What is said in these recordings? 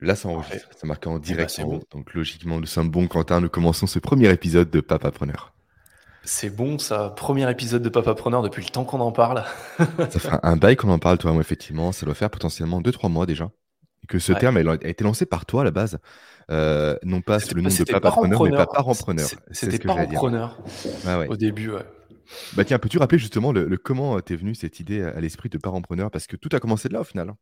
Là, ça enregistre. Ça marque en eh ben, direct. Donc, logiquement, nous sommes bons, Quentin. Nous commençons ce premier épisode de Papa Preneur. C'est bon, ça. Premier épisode de Papa Preneur depuis le temps qu'on en parle. ça fait un bail qu'on en parle, toi, moi, effectivement. Ça doit faire potentiellement 2-3 mois déjà. que ce terme a été lancé par toi à la base. Euh, non pas sous le nom de Papa Preneur, mais Papa Preneur. C'était Preneur au début, ouais. Bah tiens, peux-tu rappeler justement le, comment t'es venu cette idée à l'esprit de Papa Preneur Parce que tout a commencé de là au final.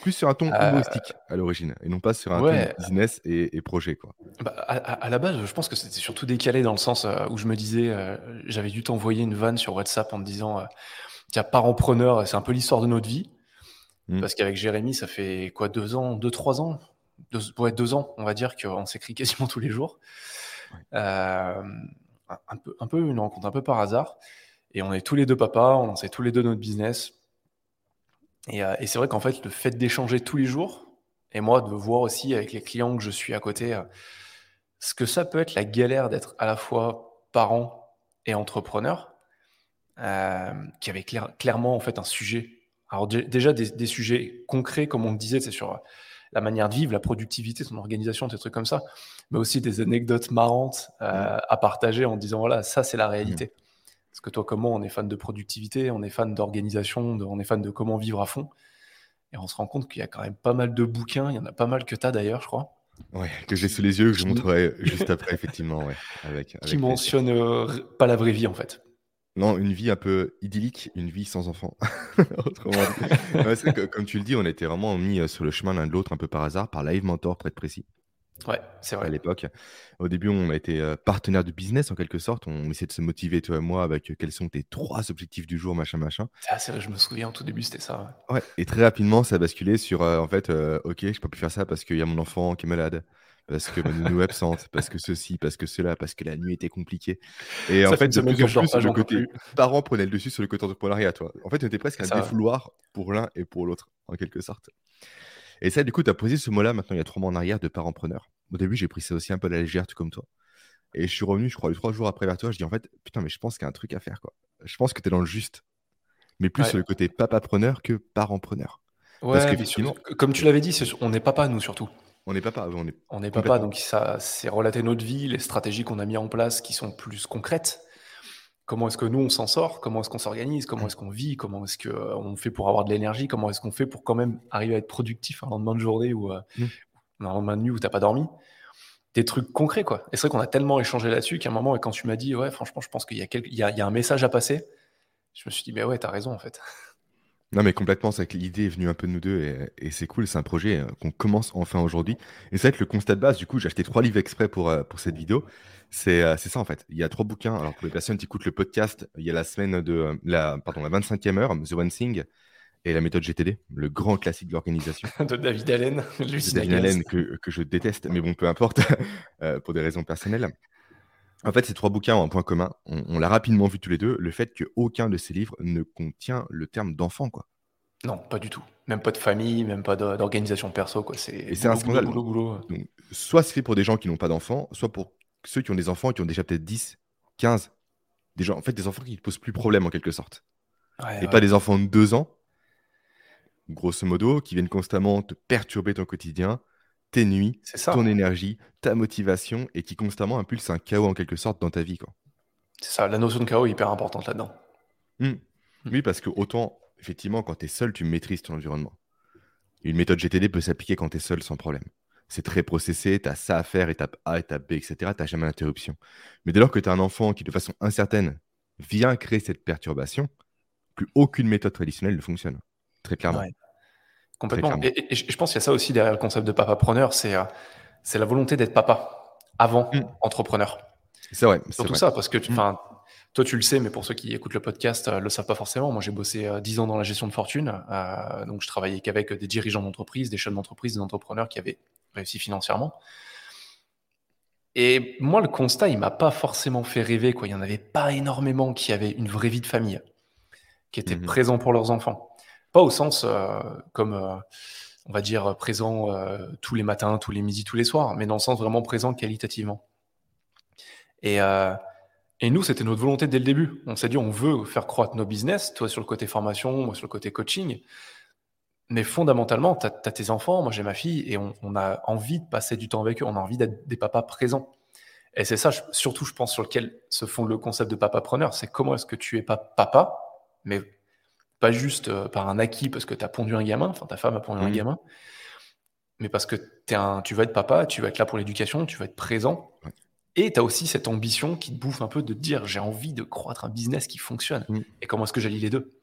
Plus sur un ton euh, humoristique à l'origine, et non pas sur un ton business et, projet. Quoi. Bah, à, la base, je pense que c'était surtout décalé dans le sens euh, où je me disais, euh, j'avais dû t'envoyer une vanne sur WhatsApp en te disant, tiens, parent-preneur, c'est un peu l'histoire de notre vie. Mmh. Parce qu'avec Jérémy, ça fait quoi, deux ans, deux, trois ans deux, ouais, deux ans, on va dire, qu'on s'écrit quasiment tous les jours. un, peu, un peu une rencontre un peu par hasard. Et on est tous les deux papas, on lançait tous les deux notre business. Euh, et, c'est vrai qu'en fait, le fait d'échanger tous les jours, et moi de voir aussi avec les clients que je suis à côté, euh, ce que ça peut être la galère d'être à la fois parent et entrepreneur, euh, qui avait clairement en fait un sujet. Alors déjà des, sujets concrets, comme on le disait, c'est sur la manière de vivre, la productivité, son organisation, des trucs comme ça, mais aussi des anecdotes marrantes mmh. à partager en disant voilà, ça c'est la réalité. Parce que toi, comment on est fan de productivité, on est fan d'organisation, on est fan de comment vivre à fond. Et on se rend compte qu'il y a quand même pas mal de bouquins, il y en a pas mal que tu as d'ailleurs, je crois. Ouais, que j'ai sous les yeux, que je montrerai juste après, effectivement. Ouais, avec, qui mentionne euh, pas la vraie vie, en fait. Non, une vie un peu idyllique, une vie sans enfant. Autrement comme tu le dis, on était vraiment mis euh, sur le chemin l'un de l'autre un peu par hasard, par Live Mentor, près de précis. Ouais, c'est vrai. À l'époque. Au début, on a été euh, partenaire de business en quelque sorte. On essayait de se motiver, toi et moi, avec euh, quels sont tes trois objectifs du jour, machin, machin. Ah, c'est vrai, je me souviens, au tout début, c'était ça. Ouais. Et très rapidement, ça a basculé sur, euh, en fait, ok, je peux plus faire ça parce qu'il y a mon enfant qui est malade, parce que ma nounou est absente, parce que ceci, parce que cela, parce que la nuit était compliquée. Et en fait, de plus en plus, le côté parent prenait le dessus sur le côté entrepreneuriat, toi. En fait, on était presque un défouloir pour l'un et pour l'autre, en quelque sorte. Et ça, du coup, tu as posé ce mot-là maintenant il y a trois mois en arrière de parent-preneur. Au début, j'ai pris ça aussi un peu à la légère, tout comme toi. Et je suis revenu, je crois, les trois jours après vers toi. Je dis en fait, putain, mais je pense qu'il y a un truc à faire. quoi. Je pense que tu es dans le juste. Mais plus sur le côté papa-preneur que parent-preneur. Ouais, Parce que, comme tu l'avais dit, on n'est papa, nous surtout. On n'est papa, on est. On n'est papa, donc ça, c'est relater notre vie, les stratégies qu'on a mis en place qui sont plus concrètes comment est-ce que nous on s'en sort, comment est-ce qu'on s'organise, comment est-ce qu'on vit, comment est-ce qu'on euh, fait pour avoir de l'énergie, comment est-ce qu'on fait pour quand même arriver à être productif un lendemain de journée ou euh, mmh. un lendemain de nuit où t'as pas dormi. Des trucs concrets quoi. Et c'est vrai qu'on a tellement échangé là-dessus qu'à un moment, quand tu m'as dit ouais franchement je pense qu'il y, y, a, un message à passer, je me suis dit mais ouais t'as raison en fait. Non, mais complètement, c'est que l'idée est venue un peu de nous deux et, c'est cool, c'est un projet euh, qu'on commence enfin aujourd'hui. Et c'est vrai que le constat de base, du coup, j'ai acheté trois livres exprès pour, euh, pour cette vidéo. Euh, c'est ça en fait. Il y a trois bouquins. Alors pour les personnes qui écoutent le podcast, il y a la semaine de la, pardon, la 25e heure, The One Thing, et la méthode GTD, le grand classique de l'organisation. de David Allen, David Allen que, que, je déteste, mais bon, peu importe, pour des raisons personnelles. En fait, ces trois bouquins ont un point commun. On, l'a rapidement vu tous les deux, le fait qu'aucun de ces livres ne contient le terme d'enfant, quoi. Non, pas du tout. Même pas de famille, même pas d'organisation perso, quoi. Et c'est un scandale. soit c'est fait pour des gens qui n'ont pas d'enfants, soit pour ceux qui ont des enfants et qui ont déjà peut-être 10, 15. Des gens, en fait, des enfants qui ne posent plus problème en quelque sorte. et pas des enfants de 2 ans, grosso modo, qui viennent constamment te perturber ton quotidien, tes nuits, ton énergie, ta motivation, et qui constamment impulsent un chaos en quelque sorte dans ta vie. C'est ça, la notion de chaos est hyper importante là-dedans. Mmh. Mmh. Oui, parce que autant, effectivement, quand tu es seul, tu maîtrises ton environnement. Une méthode GTD peut s'appliquer quand tu es seul sans problème. C'est très processé, tu as ça à faire, étape A, étape B, etc. Tu n'as jamais d'interruption. Mais dès lors que tu as un enfant qui, de façon incertaine, vient créer cette perturbation, plus aucune méthode traditionnelle ne fonctionne. Très clairement. Complètement. Et, je pense qu'il y a ça aussi derrière le concept de papa preneur, c'est euh, la volonté d'être papa avant mmh. entrepreneur. C'est vrai. Surtout ça, parce que tu, mmh. toi, tu le sais, mais pour ceux qui écoutent le podcast ne euh, le savent pas forcément. Moi, j'ai bossé euh, dix 10 ans dans la gestion de fortune. donc, je travaillais qu'avec des dirigeants d'entreprise, des chefs d'entreprise, des entrepreneurs qui avaient réussi financièrement. Et moi, le constat, il m'a pas forcément fait rêver. Quoi. Il n'y en avait pas énormément qui avaient une vraie vie de famille, qui étaient mmh présents pour leurs enfants. Pas au sens euh, comme, euh, on va dire, présent euh, tous les matins, tous les midis, tous les soirs, mais dans le sens vraiment présent qualitativement. Et, nous, c'était notre volonté dès le début. On s'est dit, on veut faire croître nos business, toi sur le côté formation, moi sur le côté coaching. Mais fondamentalement, tu as, tes enfants, moi j'ai ma fille, et on, a envie de passer du temps avec eux, on a envie d'être des papas présents. Et c'est ça, surtout, je pense, sur lequel se fonde le concept de papa preneur, c'est comment est-ce que tu es pas papa, mais pas juste euh, par un acquis parce que tu as pondu un gamin, enfin ta femme a pondu un mmh. gamin, mais parce que es un, tu vas être papa, tu vas être là pour l'éducation, tu vas être présent. Et tu as aussi cette ambition qui te bouffe un peu de te dire j'ai envie de croître un business qui fonctionne. Mmh. Et comment est-ce que j'allie les deux?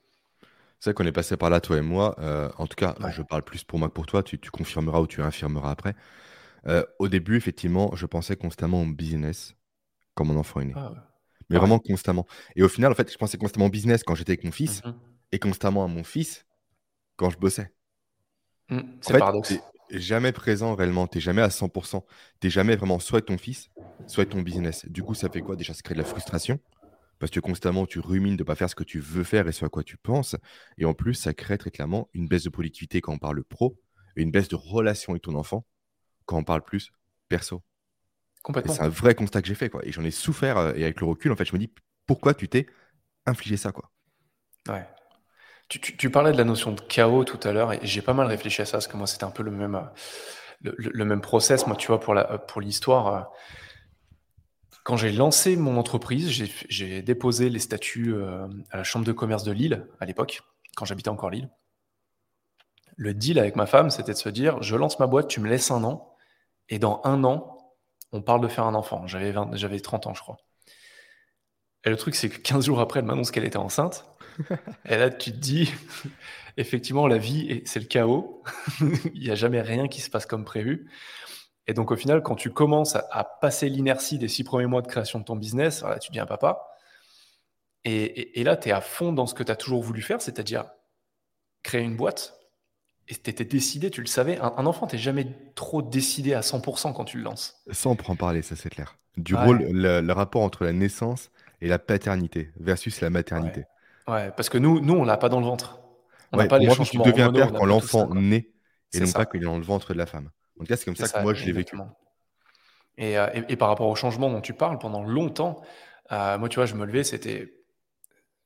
C'est vrai qu'on est passé par là, toi et moi. Euh, en tout cas, je parle plus pour moi que pour toi. Tu, confirmeras ou tu infirmeras après. Euh, au début, effectivement, je pensais constamment au business quand mon enfant est né. Ah Mais vraiment constamment. Et au final, en fait, je pensais constamment au business quand j'étais avec mon fils mmh et constamment à mon fils quand je bossais. Mmh, c'est paradoxe. jamais présent réellement. Tu n'es jamais à 100%. Tu n'es jamais vraiment soit ton fils, soit ton business. Du coup, ça fait quoi Déjà, ça crée de la frustration? Parce que constamment tu rumines de ne pas faire ce que tu veux faire et ce à quoi tu penses. Et en plus, ça crée très clairement une baisse de productivité quand on parle pro et une baisse de relation avec ton enfant quand on parle plus perso. Complètement. C'est un vrai constat que j'ai fait, quoi. Et j'en ai souffert. Euh, et avec le recul, en fait, je me dis pourquoi tu t'es infligé ça, quoi? Ouais. Tu, parlais de la notion de chaos tout à l'heure et j'ai pas mal réfléchi à ça parce que moi c'était un peu le même, euh, le, même process. Moi, tu vois, pour l'histoire, pour euh, quand j'ai lancé mon entreprise, j'ai déposé les statuts euh, à la Chambre de commerce de Lille à l'époque, quand j'habitais encore Lille. Le deal avec ma femme, c'était de se dire je lance ma boîte, tu me laisses un an, et dans un an, on parle de faire un enfant. J'avais 30 ans, je crois. Et le truc, c'est que 15 jours après, elle m'annonce qu'elle était enceinte. Et là, tu te dis effectivement, la vie, c'est le chaos. Il n'y a jamais rien qui se passe comme prévu. Et donc, au final, quand tu commences à, passer l'inertie des six premiers mois de création de ton business, voilà, tu deviens papa. Et, là, tu es à fond dans ce que tu as toujours voulu faire, c'est-à-dire créer une boîte. Et tu étais décidé, tu le savais. Un, enfant, tu jamais trop décidé à 100% quand tu le lances. Ça, on en parler, ça c'est clair. Du rôle, le, rapport entre la naissance et la paternité versus la maternité. Ouais, parce que nous, nous on l'a pas dans le ventre. On n'a pas les moi, changements tu deviens père quand l'enfant naît et non pas quand il est dans le ventre de la femme. En tout cas, c'est comme ça, que moi, je l'ai vécu. Euh, et, et, par rapport au changement dont tu parles, pendant longtemps, euh, moi, tu vois, je me levais, c'était.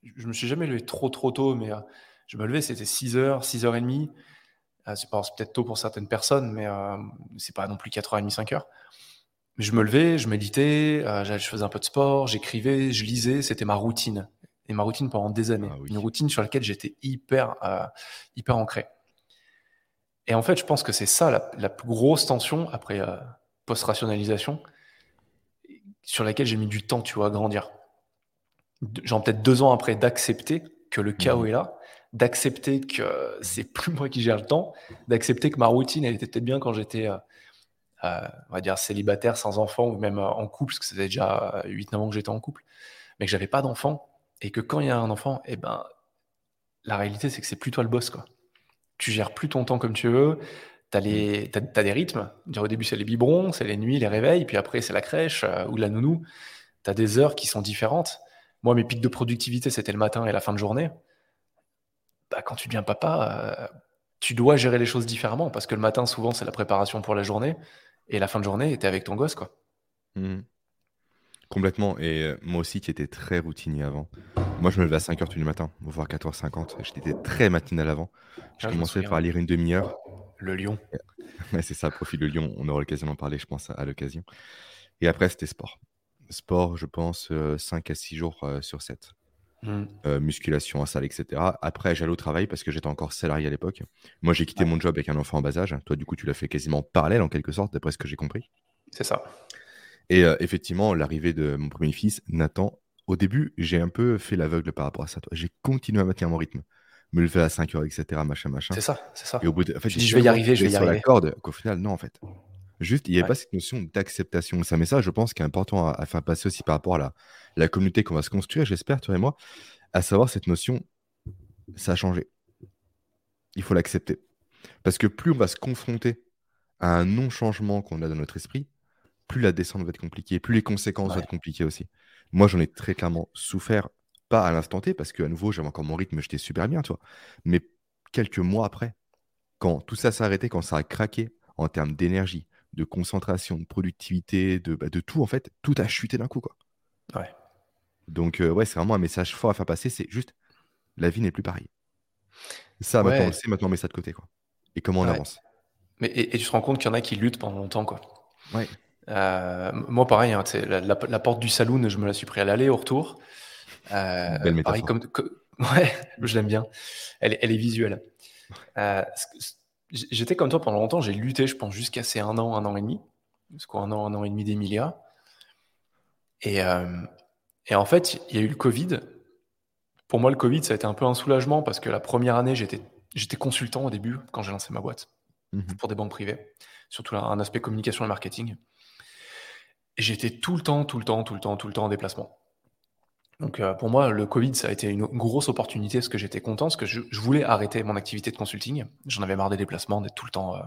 Je me suis jamais levé trop, trop tôt, mais euh, je me levais, c'était 6h, 6h30. c'est peut-être tôt pour certaines personnes, mais c'est pas non plus 4h30, 5h. Mais je me levais, je méditais, je faisais un peu de sport, j'écrivais, je lisais, c'était ma routine. Et ma routine pendant des années. Ah Une routine sur laquelle j'étais hyper, hyper ancré. Et en fait, je pense que c'est ça la, plus grosse tension après euh, post-rationalisation sur laquelle j'ai mis du temps, tu vois, à grandir. Genre peut-être deux ans après d'accepter que le chaos mmh. est là, d'accepter que c'est plus moi qui gère le temps, d'accepter que ma routine, elle était peut-être bien quand j'étais, euh, euh, on va dire, célibataire, sans enfant, ou même en couple, parce que ça faisait déjà 8-9 ans que j'étais en couple, mais que j'avais pas d'enfant, et que quand il y a un enfant, eh ben, la réalité, c'est que c'est plus toi le boss, quoi tu gères plus ton temps comme tu veux. Tu as, as, des rythmes. Au début, c'est les biberons, c'est les nuits, les réveils, puis après, c'est la crèche euh, ou la nounou. Tu as des heures qui sont différentes. Moi, mes pics de productivité, c'était le matin et la fin de journée. Bah, quand tu deviens papa, euh, tu dois gérer les choses différemment parce que le matin, souvent, c'est la préparation pour la journée et la fin de journée, tu es avec ton gosse. quoi. Mmh. Complètement. Et euh, moi aussi, qui étais très routinier avant. Moi, je me levais à 5h du matin, voire 14h50. J'étais très matinal avant. Je ah, commençais par lire une demi-heure. Le lion. c'est ça, profil le lion. On aura l'occasion d'en parler, je pense, à, l'occasion. Et après, c'était sport. Sport, je pense, 5 euh, à 6 jours euh, sur 7. Mmh. musculation à salle, etc. Après, j'allais au travail parce que j'étais encore salarié à l'époque. Moi, j'ai quitté mon job avec un enfant en bas âge. Toi, du coup, tu l'as fait quasiment parallèle en quelque sorte, d'après ce que j'ai compris. C'est ça. Et euh, effectivement, l'arrivée de mon premier fils, Nathan, au début, j'ai un peu fait l'aveugle par rapport à ça. J'ai continué à maintenir mon rythme. Me lever à 5 heures, etc. Machin, machin. C'est ça, c'est ça. Et au bout de, en fait, je, vais y arriver, je vais y sur la corde qu'au final, non, en fait. Juste, il n'y avait pas cette notion d'acceptation. C'est un message, je pense, qui est important à, faire passer aussi par rapport à la, la communauté qu'on va se construire, j'espère, toi et moi, à savoir cette notion, ça a changé. Il faut l'accepter. Parce que plus on va se confronter à un non-changement qu'on a dans notre esprit, plus la descente va être compliquée, plus les conséquences vont être compliquées aussi. Moi, j'en ai très clairement souffert, pas à l'instant T, parce qu'à nouveau, j'avais encore mon rythme, j'étais super bien, toi. Mais quelques mois après, quand tout ça s'est arrêté, quand ça a craqué en termes d'énergie, de concentration, de productivité, de, bah, de tout, en fait, tout a chuté d'un coup, quoi. Ouais. Donc, euh, ouais, c'est vraiment un message fort à faire passer, c'est juste, la vie n'est plus pareille. Ça, maintenant, on le sait, maintenant, on met ça de côté, quoi. Et comment on avance Mais, et, tu te rends compte qu'il y en a qui luttent pendant longtemps, quoi. Ouais. Euh, moi, pareil, hein, la, porte du saloon, je me la suis pris à l'aller, au retour. Euh, Belle pareil, comme, ouais, je l'aime bien. Elle, elle, est visuelle. Euh, j'étais comme toi pendant longtemps, j'ai lutté, je pense, jusqu'à ces un an, un an et demi. Jusqu'à un an, un an et demi d'Emilia. Et, et en fait, il y a eu le Covid. Pour moi, le Covid, ça a été un peu un soulagement parce que la première année, j'étais, j'étais consultant au début quand j'ai lancé ma boîte mmh pour des banques privées, surtout un aspect communication et marketing. J'étais tout le temps, tout le temps, tout le temps, tout le temps en déplacement. Donc euh, pour moi, le Covid, ça a été une grosse opportunité parce que j'étais content, parce que je, voulais arrêter mon activité de consulting. J'en avais marre des déplacements, d'être tout le temps, euh,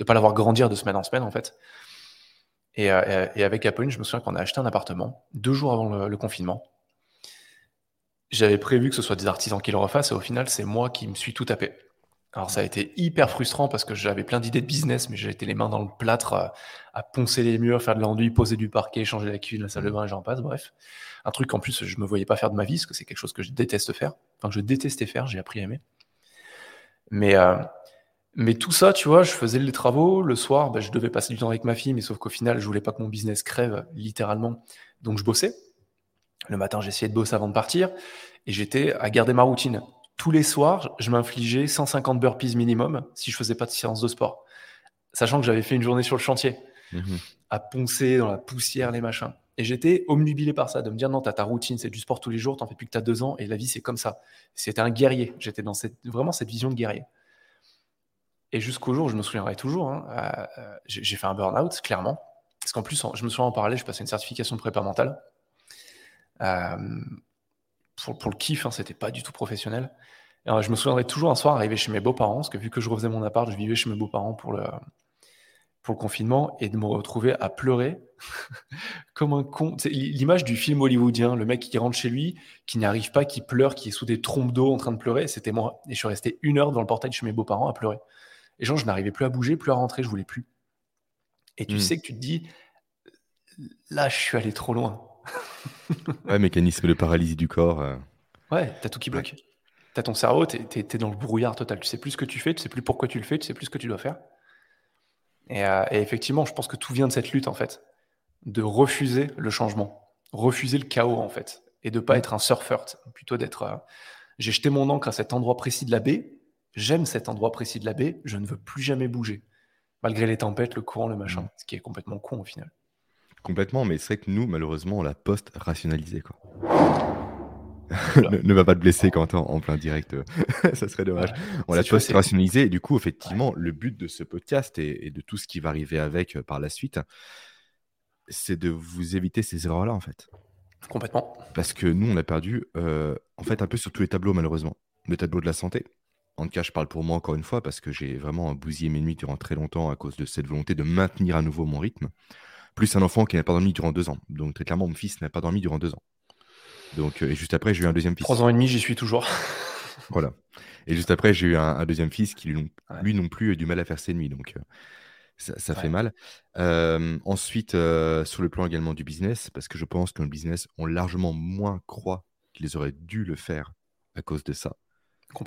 de pas l'avoir grandir de semaine en semaine en fait. Et, euh, avec Apple, je me souviens qu'on a acheté un appartement deux jours avant le, confinement. J'avais prévu que ce soit des artisans qui le refassent, et au final, c'est moi qui me suis tout tapé. Alors ça a été hyper frustrant parce que j'avais plein d'idées de business, mais j'ai été les mains dans le plâtre à, poncer les murs, faire de l'enduit, poser du parquet, changer la cuisine, la salle de bain et j'en passe, bref. Un truc en plus je me voyais pas faire de ma vie, parce que c'est quelque chose que je déteste faire. Enfin, je détestais faire, j'ai appris à aimer. Mais, euh, mais tout ça, tu vois, je faisais les travaux, le soir, ben, je devais passer du temps avec ma fille, mais sauf qu'au final, je voulais pas que mon business crève, littéralement. Donc je bossais. Le matin, j'essayais de bosser avant de partir, et j'étais à garder ma routine tous les soirs, je m'infligeais 150 burpees minimum si je faisais pas de séance de sport. Sachant que j'avais fait une journée sur le chantier, mhm. à poncer dans la poussière, les machins. Et j'étais omnubilé par ça, de me dire non, t'as ta routine, c'est du sport tous les jours, t'en fais plus que t'as deux ans, et la vie c'est comme ça. C'était un guerrier. J'étais dans cette, vraiment cette vision de guerrier. Et jusqu'au jour, je me souviendrai toujours, hein, euh, j'ai fait un burn-out, clairement. Parce qu'en plus, je me souviens en parler, je passais une certification de prépa mentale. Euh, pour, le kiff, hein, c'était pas du tout professionnel. Et, je me souviendrai toujours un soir arrivé chez mes beaux-parents, parce que vu que je refaisais mon appart, je vivais chez mes beaux-parents pour le, pour le confinement, et de me retrouver à pleurer comme un con. C'est l'image du film hollywoodien, le mec qui rentre chez lui, qui n'y arrive pas, qui pleure, qui est sous des trompes d'eau en train de pleurer, c'était moi. Et je suis resté une heure dans le portail de chez mes beaux-parents à pleurer. Et genre, je n'arrivais plus à bouger, plus à rentrer, je voulais plus. Et tu hmm. sais que tu te dis, là, je suis allé trop loin. ouais, mécanisme de paralysie du corps. Euh. Ouais, t'as tout qui bloque. T'as ton cerveau, t'es es, dans le brouillard total. Tu sais plus ce que tu fais, tu sais plus pourquoi tu le fais, tu sais plus ce que tu dois faire. Euh, et, effectivement, je pense que tout vient de cette lutte, en fait. De refuser le changement, refuser le chaos, en fait. Et de pas mm. être un surfer, plutôt d'être. Euh, j'ai jeté mon encre à cet endroit précis de la baie, j'aime cet endroit précis de la baie, je ne veux plus jamais bouger. Malgré les tempêtes, le courant, le machin. Mm. Ce qui est complètement con au final. Complètement, mais c'est vrai que nous, malheureusement, on l'a post-rationalisé. Quoi. ne, va pas te blesser, quand en, en plein direct. ça serait dommage. on l'a post-rationalisé. Et du coup, effectivement, le but de ce podcast et, de tout ce qui va arriver avec euh, par la suite, c'est de vous éviter ces erreurs-là, en fait. Complètement. Parce que nous, on a perdu, euh, en fait, un peu sur tous les tableaux, malheureusement. Le tableau de la santé. En tout cas, je parle pour moi encore une fois, parce que j'ai vraiment bousillé mes nuits durant très longtemps à cause de cette volonté de maintenir à nouveau mon rythme plus un enfant qui n'a pas dormi durant deux ans. Donc très clairement, mon fils n'a pas dormi durant deux ans. Donc, euh, et juste après, j'ai eu un deuxième fils. Trois ans et demi, j'y suis toujours. voilà. Et juste après, j'ai eu un, deuxième fils qui, lui, non plus, a du mal à faire ses nuits. Donc, euh, ça, fait mal. Euh, ensuite, sur le plan également du business, parce que je pense que le business ont largement moins croit qu'ils auraient dû le faire à cause de ça.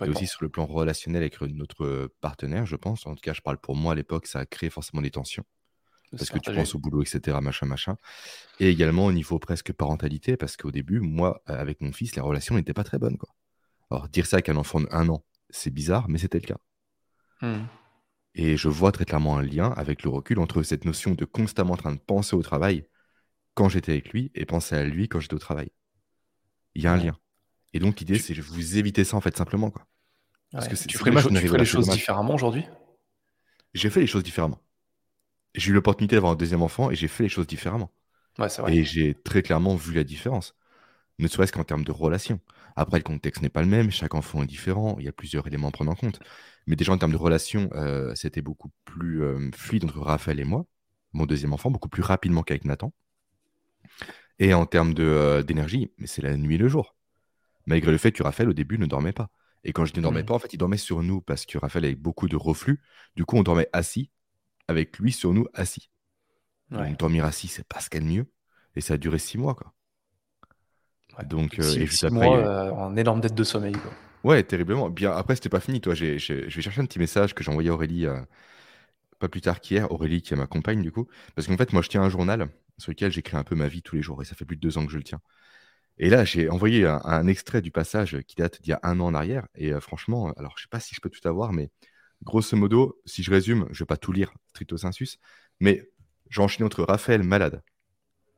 Et aussi sur le plan relationnel avec notre partenaire, je pense. En tout cas, je parle pour moi à l'époque, ça a créé forcément des tensions parce que tu penses au boulot, etc., machin, machin. Et également au niveau presque parentalité, parce qu'au début, moi, avec mon fils, la relation n'était pas très bonne. Quoi. Alors, dire ça avec un enfant de un an, c'est bizarre, mais c'était le cas. Mmh. Et je vois très clairement un lien avec le recul entre cette notion de constamment en train de penser au travail quand j'étais avec lui et penser à lui quand j'étais au travail. Il y a un lien. Et donc, l'idée, c'est de vous éviter ça, en fait, simplement. Quoi. Parce que tu ferais, les, tu les choses différemment aujourd'hui? J'ai fait les choses différemment j'ai eu l'opportunité d'avoir un deuxième enfant et j'ai fait les choses différemment. Et j'ai très clairement vu la différence, ne serait-ce qu'en termes de relation. Après, le contexte n'est pas le même, chaque enfant est différent, il y a plusieurs éléments à prendre en compte. Mais déjà en termes de relation, euh, c'était beaucoup plus euh, fluide entre Raphaël et moi, mon deuxième enfant, beaucoup plus rapidement qu'avec Nathan. Et en termes euh, d'énergie, c'est la nuit et le jour. Malgré le fait que Raphaël, au début, ne dormait pas. Et quand je ne dormais mmh. pas, en fait, il dormait sur nous parce que Raphaël avait beaucoup de reflux. Du coup, on dormait assis avec lui sur nous assis. Donc, dormir assis, c'est pas ce qu'il y a de mieux. Et ça a duré six mois, quoi. Donc, euh, et juste après, mois, euh, en énorme dette de sommeil, quoi. Ouais, terriblement. Bien, après, c'était pas fini, toi. je vais chercher un petit message que j'ai envoyé à Aurélie euh, pas plus tard qu'hier. Aurélie, qui est ma compagne, du coup. Parce qu'en fait, moi, je tiens un journal sur lequel j'écris un peu ma vie tous les jours. Et ça fait plus de deux ans que je le tiens. Et là, j'ai envoyé un, extrait du passage qui date d'il y a un an en arrière. Et euh, franchement, alors, je sais pas si je peux tout avoir, mais grosso modo, si je résume, je vais pas tout lire stricto sensus, mais j'enchaîne entre Raphaël malade.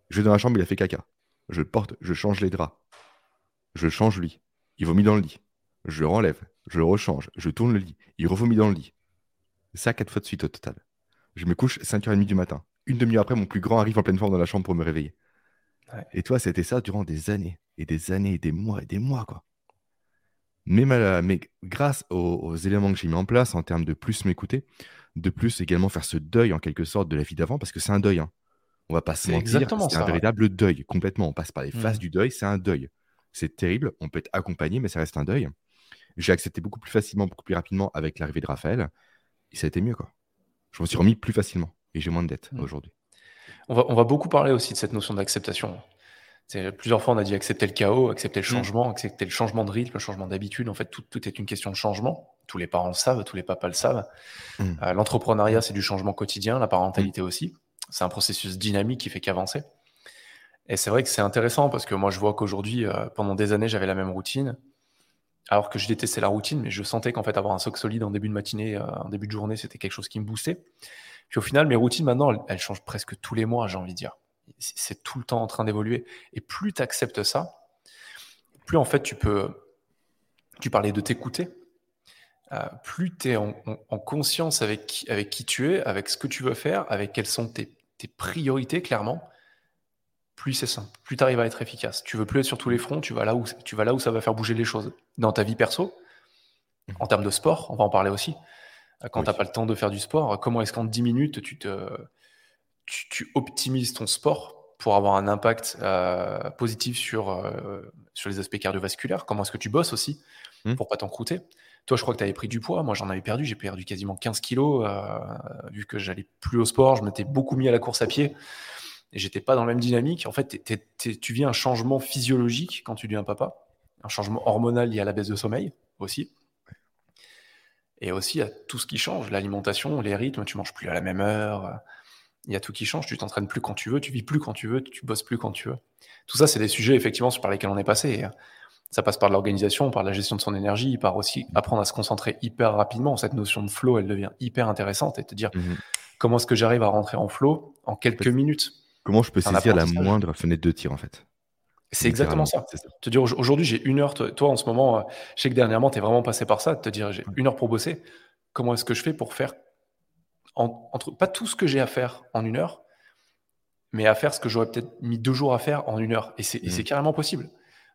Je vais dans la chambre, il a fait caca. Je le porte, je change les draps. Je change lui. Il vomit dans le lit. Je le renlève. Je le rechange. Je tourne le lit. Il revomit dans le lit. Ça, quatre fois de suite au total. Je me couche 5h30 du matin. Une demi-heure après, mon plus grand arrive en pleine forme dans la chambre pour me réveiller. Et toi, c'était ça durant des années et des années et des mois et des mois, quoi. Mais, mais grâce aux, éléments que j'ai mis en place en termes de plus m'écouter, de plus également faire ce deuil en quelque sorte de la vie d'avant, parce que c'est un deuil. Hein. On va pas se mentir, c'est un véritable deuil complètement. On passe par les phases mmh. du deuil, c'est un deuil. C'est terrible, on peut être accompagné, mais ça reste un deuil. J'ai accepté beaucoup plus facilement, beaucoup plus rapidement avec l'arrivée de Raphaël, et ça a été mieux. Quoi. Je me suis remis plus facilement, et j'ai moins de dettes mmh. aujourd'hui. On va, on va, beaucoup parler aussi de cette notion d'acceptation. Plusieurs fois, on a dit accepter le chaos, accepter le mmh. changement, accepter le changement de rythme, le changement d'habitude. En fait, tout, tout, est une question de changement. Tous les parents le savent, tous les papas le savent. Euh, l'entrepreneuriat, c'est du changement quotidien, la parentalité aussi c'est un processus dynamique qui fait qu'avancer. Et c'est vrai que c'est intéressant parce que moi, je vois qu'aujourd'hui, euh, pendant des années, j'avais la même routine. Alors que je détestais la routine, mais je sentais qu'en fait, avoir un socle solide en début de matinée, euh, en début de journée, c'était quelque chose qui me boostait. Puis au final, mes routines maintenant, elles, changent presque tous les mois, j'ai envie de dire. C'est tout le temps en train d'évoluer. Et plus tu acceptes ça, plus en fait, tu peux. Tu parlais de t'écouter. Euh, plus tu es en, conscience avec qui, avec qui tu es, avec ce que tu veux faire, avec quels sont tes, tes priorités clairement, plus c'est simple, plus tu arrives à être efficace. Tu veux plus être sur tous les fronts, tu vas là où tu vas là où ça va faire bouger les choses. Dans ta vie perso, en termes de sport, on va en parler aussi. Euh, quand tu n'as pas le temps de faire du sport, comment est-ce qu'en 10 minutes tu, te, tu, optimises ton sport pour avoir un impact euh, positif sur, euh, sur les aspects cardiovasculaires Comment est-ce que tu bosses aussi mmh. pour pas t'encrouter toi, je crois que tu avais pris du poids. Moi, j'en avais perdu. J'ai perdu quasiment 15 kilos. Euh, vu que j'allais plus au sport, je m'étais beaucoup mis à la course à pied. Et j'étais pas dans la même dynamique. En fait, tu vis un changement physiologique quand tu deviens papa. Un changement hormonal lié à la baisse de sommeil aussi. Et aussi à tout ce qui change. L'alimentation, les rythmes, tu manges plus à la même heure. Il y a tout qui change. Tu t'entraînes plus quand tu veux. Tu vis plus quand tu veux. Tu bosses plus quand tu veux. Tout ça, c'est des sujets, effectivement, par lesquels on est passé. Ça passe par l'organisation, par la gestion de son énergie, par aussi apprendre à se concentrer hyper rapidement. Cette notion de flow, elle devient hyper intéressante et te dire mhm. comment est-ce que j'arrive à rentrer en flow en quelques minutes? Comment je peux saisir la moindre fenêtre de tir en fait? C'est exactement ça. Te dire aujourd'hui j'ai une heure, toi en ce moment, euh, je sais que dernièrement tu es vraiment passé par ça, te dire j'ai une heure pour bosser. Comment est-ce que je fais pour faire entre pas tout ce que j'ai à faire en une heure, mais à faire ce que j'aurais peut-être mis deux jours à faire en une heure. Et c'est mhm. carrément possible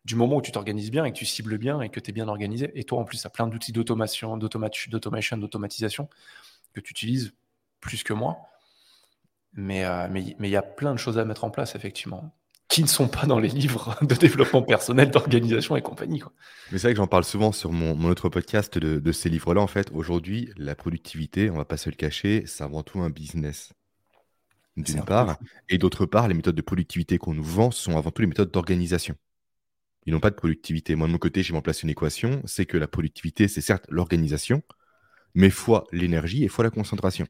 du moment où tu t'organises bien et que tu cibles bien et que tu es bien organisé, et toi en plus, tu as plein d'outils d'automation, d'automation, d'automatisation que tu utilises plus que moi. Mais euh, mais il y a plein de choses à mettre en place, effectivement, qui ne sont pas dans les livres de développement personnel, d'organisation et compagnie. Mais c'est vrai que j'en parle souvent sur mon, autre podcast de, de ces livres-là. En fait, aujourd'hui, la productivité, on va pas se le cacher, c'est avant tout un business d'une part, et d'autre part, les méthodes de productivité qu'on nous vend sont avant tout les méthodes d'organisation ils n'ont pas de productivité. Moi, de mon côté, j'ai mis en place une équation, c'est que la productivité, c'est certes l'organisation, mais fois l'énergie et fois la concentration.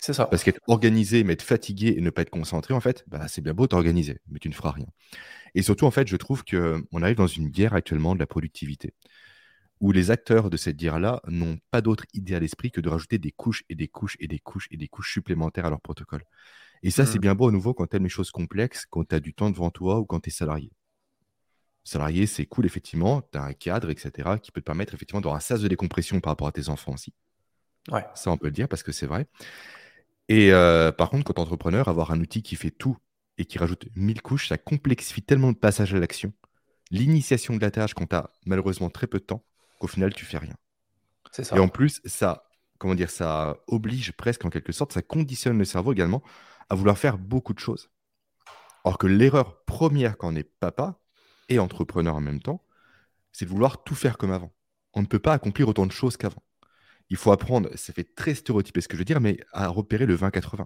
C'est ça. Parce qu'être organisé, mais être fatigué et ne pas être concentré, en fait, bah, c'est bien beau t'organiser, mais tu ne feras rien. Et surtout, en fait, je trouve qu'on arrive dans une guerre actuellement de la productivité, où les acteurs de cette guerre-là n'ont pas d'autre idée à l'esprit que de rajouter des couches et des couches et des couches et des couches supplémentaires à leur protocole. Et ça, c'est mmh. bien beau à nouveau quand tu aimes les choses complexes, quand tu as du temps devant toi ou quand tu es salarié salarié, c'est cool, effectivement. Tu as un cadre, etc., qui peut te permettre effectivement d'avoir un sas de décompression par rapport à tes enfants aussi. Ouais. Ça, on peut le dire parce que c'est vrai. Et euh, par contre, quand entrepreneur, avoir un outil qui fait tout et qui rajoute 1000 couches, ça complexifie tellement de passage à l'action. L'initiation de la tâche, quand tu as malheureusement très peu de temps, qu'au final, tu fais rien. C'est ça. Et en plus, ça, comment dire, ça oblige presque en quelque sorte, ça conditionne le cerveau également à vouloir faire beaucoup de choses. Or que l'erreur première quand on est papa, et entrepreneur en même temps, c'est de vouloir tout faire comme avant. On ne peut pas accomplir autant de choses qu'avant. Il faut apprendre, ça fait très stéréotypé ce que je veux dire, mais à repérer le 20-80.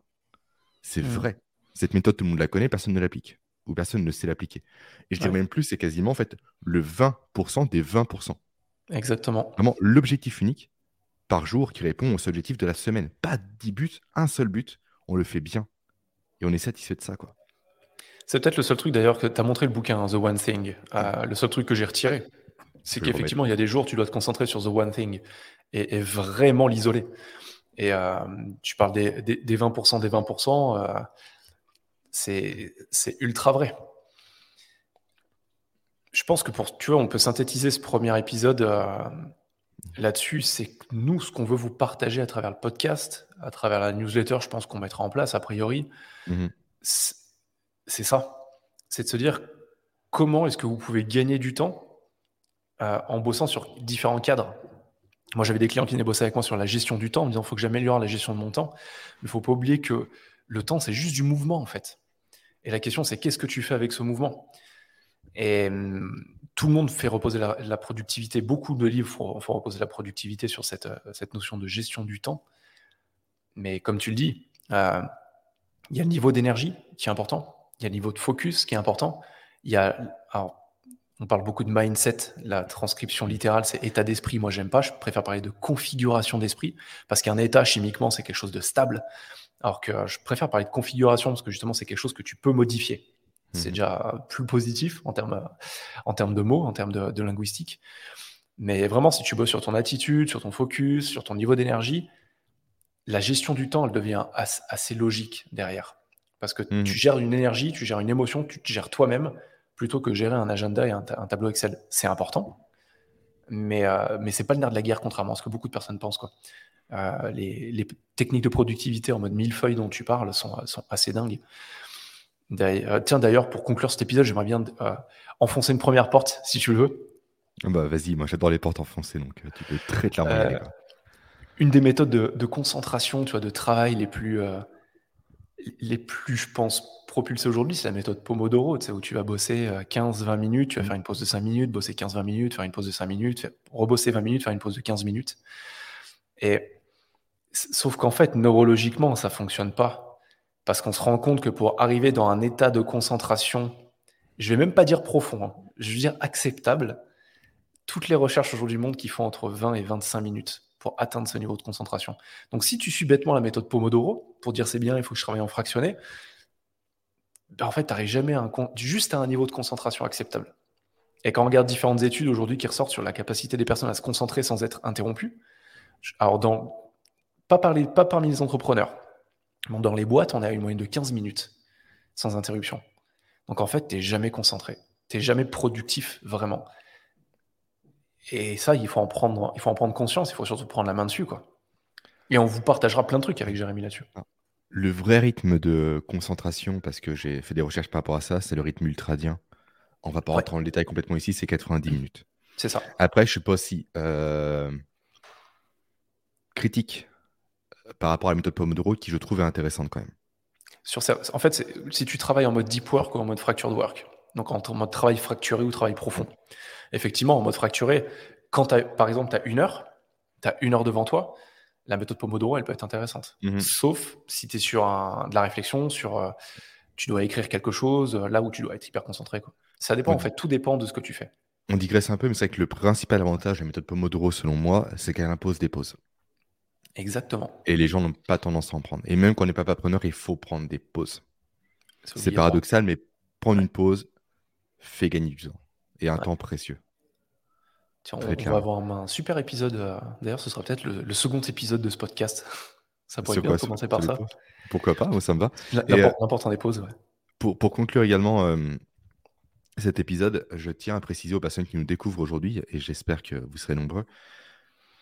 C'est mmh. vrai. Cette méthode, tout le monde la connaît, personne ne l'applique. Ou personne ne sait l'appliquer. Et je dirais même plus, c'est quasiment en fait le 20% des 20%. Exactement. Vraiment, l'objectif unique par jour qui répond aux objectifs de la semaine. Pas 10 buts, un seul but. On le fait bien. Et on est satisfait de ça, quoi. C'est peut-être le seul truc d'ailleurs que tu as montré le bouquin, The One Thing. Euh, le seul truc que j'ai retiré, c'est qu'effectivement, il y a des jours, tu dois te concentrer sur The One Thing et, vraiment l'isoler. Et euh, tu parles des, des, 20%, des 20%, euh, c'est ultra vrai. Je pense que pour, tu vois, on peut synthétiser ce premier épisode là-dessus, c'est que nous, ce qu'on veut vous partager à travers le podcast, à travers la newsletter, je pense qu'on mettra en place a priori, mmh c'est ça. C'est de se dire comment est-ce que vous pouvez gagner du temps euh, en bossant sur différents cadres. Moi, j'avais des clients qui venaient bosser avec moi sur la gestion du temps, en me disant il faut que j'améliore la gestion de mon temps. Mais il ne faut pas oublier que le temps, c'est juste du mouvement, en fait. Et la question, c'est qu'est-ce que tu fais avec ce mouvement? Et hum, tout le monde fait reposer la, productivité. Beaucoup de livres font, reposer la productivité sur cette, euh, cette, notion de gestion du temps. Mais comme tu le dis, euh, il y a le niveau d'énergie qui est important, il y a le niveau de focus qui est important. Il y a, on parle beaucoup de mindset, la transcription littérale, c'est état d'esprit. Moi, j'aime pas. Je préfère parler de configuration d'esprit parce qu'un état, chimiquement, c'est quelque chose de stable. Alors que je préfère parler de configuration parce que justement, c'est quelque chose que tu peux modifier. C'est mhm. déjà plus positif en termes, en termes de mots, en termes de, linguistique. Mais vraiment, si tu bosses sur ton attitude, sur ton focus, sur ton niveau d'énergie, la gestion du temps, elle devient assez, logique derrière. Parce que mhm. tu gères une énergie, tu gères une émotion, tu te gères toi-même, plutôt que gérer un agenda et un, tableau Excel. C'est important, mais, euh, mais ce n'est pas le nerf de la guerre, contrairement à ce que beaucoup de personnes pensent. Quoi. Euh, les, techniques de productivité en mode millefeuille dont tu parles sont, sont assez dingues. Euh, tiens, d'ailleurs, pour conclure cet épisode, j'aimerais bien euh, enfoncer une première porte, si tu le veux. Ah bah vas-y, moi j'adore les portes enfoncées, donc euh, tu peux très clairement y aller. Une des méthodes de, concentration, tu vois, de travail les plus, les plus, je pense, propulsées aujourd'hui, c'est la méthode Pomodoro, où tu vas bosser 15-20 minutes, tu vas mmh. faire une pause de 5 minutes, bosser 15-20 minutes, faire une pause de 5 minutes, rebosser 20 minutes, faire une pause de 15 minutes. Et sauf qu'en fait, neurologiquement, ça fonctionne pas parce qu'on se rend compte que pour arriver dans un état de concentration, je vais même pas dire profond, hein, je veux dire acceptable, toutes les recherches aujourd'hui du monde qui font entre 20 et 25 minutes pour atteindre ce niveau de concentration. Donc si tu suis bêtement la méthode Pomodoro, pour dire c'est bien, il faut que je travaille en fractionné, ben, en fait, tu n'arrives jamais juste à un niveau de concentration acceptable. Et quand on regarde différentes études aujourd'hui qui ressortent sur la capacité des personnes à se concentrer sans être interrompues, alors pas, parmi les entrepreneurs, dans les boîtes, on a une moyenne de 15 minutes sans interruption. Donc en fait, tu n'es jamais concentré. Tu n'es jamais productif vraiment. Et ça, il faut, en prendre, il faut en prendre conscience, il faut surtout prendre la main dessus. Quoi. Et on vous partagera plein de trucs avec Jérémy là-dessus. Le vrai rythme de concentration, parce que j'ai fait des recherches par rapport à ça, c'est le rythme ultradien. On va pas rentrer dans le détail complètement ici, c'est 90 minutes. C'est ça. Après, je ne sais pas si euh, critique par rapport à la méthode Pomodoro qui je trouve est intéressante quand même. Sur en fait, si tu travailles en mode deep work ou en mode fractured work, donc en mode travail fracturé ou travail profond, effectivement, en mode fracturé, quand par exemple tu as une heure, tu as une heure devant toi, la méthode Pomodoro, elle peut être intéressante. Mhm. Sauf si tu es sur de la réflexion, sur euh, tu dois écrire quelque chose, euh, là où tu dois être hyper concentré. Quoi. Ça dépend, en fait, tout dépend de ce que tu fais. On digresse un peu, mais c'est que le principal avantage de la méthode Pomodoro, selon moi, c'est qu'elle impose des pauses. Exactement. Et les gens n'ont pas tendance à en prendre. Et même quand on n'est pas preneur, il faut prendre des pauses. C'est paradoxal, mais prendre une pause fait gagner du temps et un temps précieux. Tiens, on, va avoir un super épisode. Euh, d'ailleurs, ce sera peut-être le, second épisode de ce podcast. Ça pourrait bien commencer par ça. Pourquoi pas Moi, ça me va. L'important euh, des pauses, Pour, pour, conclure également euh, cet épisode, je tiens à préciser aux personnes qui nous découvrent aujourd'hui, et j'espère que vous serez nombreux,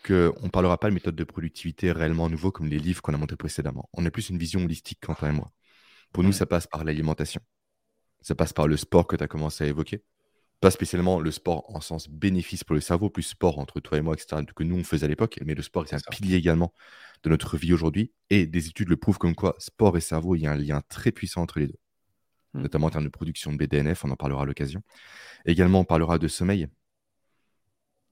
qu'on ne parlera pas de méthode de productivité réellement nouveau comme les livres qu'on a montrés précédemment. On a plus une vision holistique, Quentin et moi. Pour nous, ça passe par l'alimentation. Ça passe par le sport que tu as commencé à évoquer. Pas spécialement le sport en sens bénéfice pour le cerveau, plus sport entre toi et moi, etc., que nous, on faisait à l'époque. Mais le sport est un pilier également de notre vie aujourd'hui. Et des études le prouvent comme quoi sport et cerveau, il y a un lien très puissant entre les deux. Hmm. Notamment en termes de production de BDNF, on en parlera à l'occasion. Également, on parlera de sommeil.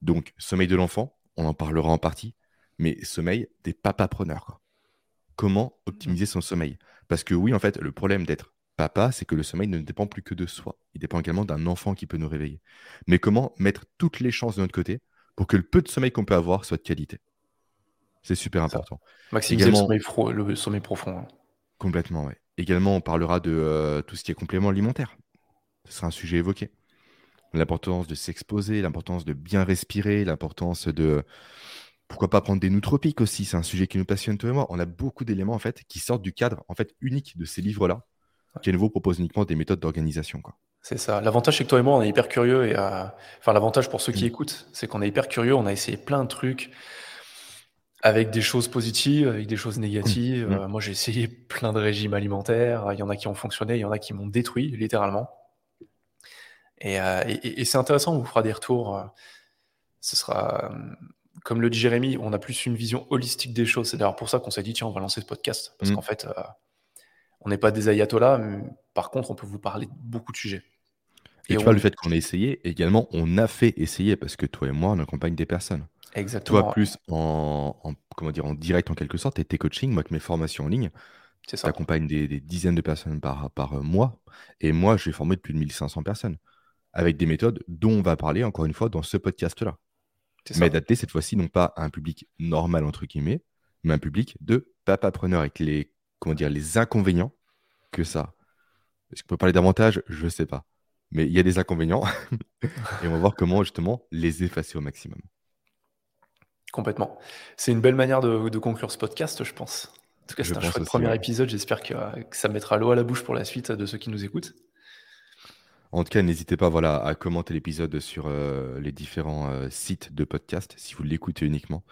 Donc, sommeil de l'enfant, on en parlera en partie, mais sommeil des papa-preneurs. Comment optimiser son sommeil? Parce que oui, en fait, le problème d'être papa, c'est que le sommeil ne dépend plus que de soi. Il dépend également d'un enfant qui peut nous réveiller. Mais comment mettre toutes les chances de notre côté pour que le peu de sommeil qu'on peut avoir soit de qualité? C'est super important. Maximiser le, sommeil profond. Hein. Complètement, oui. Également, on parlera de euh, tout ce qui est complément alimentaire. Ce sera un sujet évoqué. L'importance de s'exposer, l'importance de bien respirer, l'importance de pourquoi pas prendre des nootropiques aussi, c'est un sujet qui nous passionne toi et moi. On a beaucoup d'éléments en fait qui sortent du cadre en fait unique de ces livres-là, nouveau proposent uniquement des méthodes d'organisation. C'est ça. L'avantage, c'est que toi et moi, on est hyper curieux. Et, euh, Enfin, l'avantage pour ceux qui mm. écoutent, c'est qu'on est hyper curieux. On a essayé plein de trucs avec des choses positives, avec des choses négatives. Mm. Euh, moi, j'ai essayé plein de régimes alimentaires. Il y en a qui ont fonctionné, il y en a qui m'ont détruit, littéralement. Et, euh, et c'est intéressant, on vous fera des retours. Ce sera comme le dit Jérémy, on a plus une vision holistique des choses. C'est d'ailleurs pour ça qu'on s'est dit, tiens, on va lancer ce podcast. Parce mm. qu'en fait, euh, on n'est pas des ayatollahs, mais par contre, on peut vous parler de beaucoup de sujets. Et, tu vois, le fait qu'on ait essayé, également, on a fait essayer, parce que toi et moi, on accompagne des personnes. Exactement. Toi, plus en, comment dire, en direct, en quelque sorte, et tes coachings, moi, avec mes formations en ligne, tu accompagnes des, dizaines de personnes par, par mois. Et moi, j'ai formé plus de 1500 personnes, avec des méthodes dont on va parler, encore une fois, dans ce podcast-là mais adapté cette fois-ci non pas à un public normal entre guillemets, mais un public de papa-preneur avec les comment dire les inconvénients que ça. Est-ce qu'on peut parler d'avantages Je ne sais pas. Mais il y a des inconvénients et on va voir comment justement les effacer au maximum. Complètement. C'est une belle manière de, conclure ce podcast, je pense. En tout cas, c'est un chouette premier épisode. J'espère que, que, ça mettra l'eau à la bouche pour la suite de ceux qui nous écoutent. En tout cas, n'hésitez pas voilà, à commenter l'épisode sur euh, les différents euh, sites de podcast si vous l'écoutez uniquement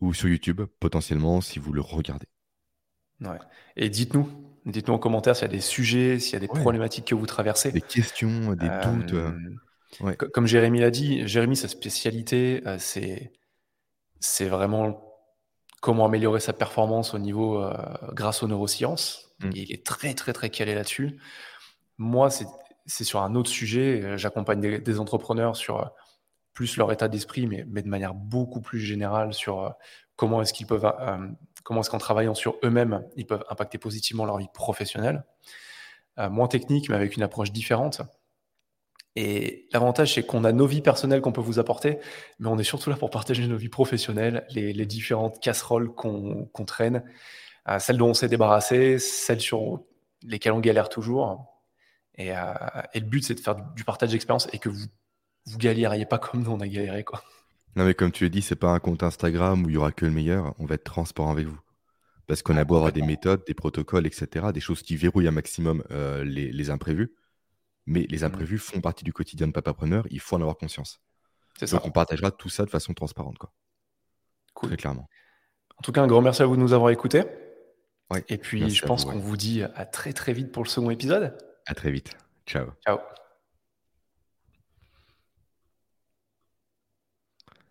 ou sur YouTube potentiellement si vous le regardez. Ouais. Et dites-nous, dites-nous en commentaire s'il y a des sujets, s'il y a des problématiques que vous traversez. Des questions, des doutes. Euh, comme Jérémy l'a dit, Jérémy, sa spécialité, c'est, c'est vraiment comment améliorer sa performance au niveau grâce aux neurosciences. Mmh. Il est très, très, très calé là-dessus. Moi, c'est c'est sur un autre sujet. Euh, j'accompagne des, entrepreneurs sur euh, plus leur état d'esprit, mais, de manière beaucoup plus générale sur euh, comment est-ce qu'ils peuvent, comment est-ce qu'en travaillant sur eux-mêmes, ils peuvent impacter positivement leur vie professionnelle. moins technique, mais avec une approche différente. Et l'avantage, c'est qu'on a nos vies personnelles qu'on peut vous apporter, mais on est surtout là pour partager nos vies professionnelles, les, différentes casseroles qu'on traîne, celles dont on s'est débarrassé, celles sur lesquelles on galère toujours. Euh, et, le but, c'est de faire du, partage d'expérience et que vous vous galériez pas comme nous on a galéré quoi. Non mais comme tu l'as dit, c'est pas un compte Instagram où il y aura que le meilleur. On va être transparent avec vous parce qu'on a beau avoir des méthodes, des protocoles, etc., des choses qui verrouillent un maximum euh, les, imprévus. Mais les mmh. imprévus font partie du quotidien de papa preneur. Il faut en avoir conscience. C'est Donc on partagera tout ça de façon transparente quoi. Cool. Très clairement. En tout cas, un grand merci à vous de nous avoir écoutés. Et puis, je pense qu'on vous dit à très très vite pour le second épisode. À très vite. Ciao. Ciao.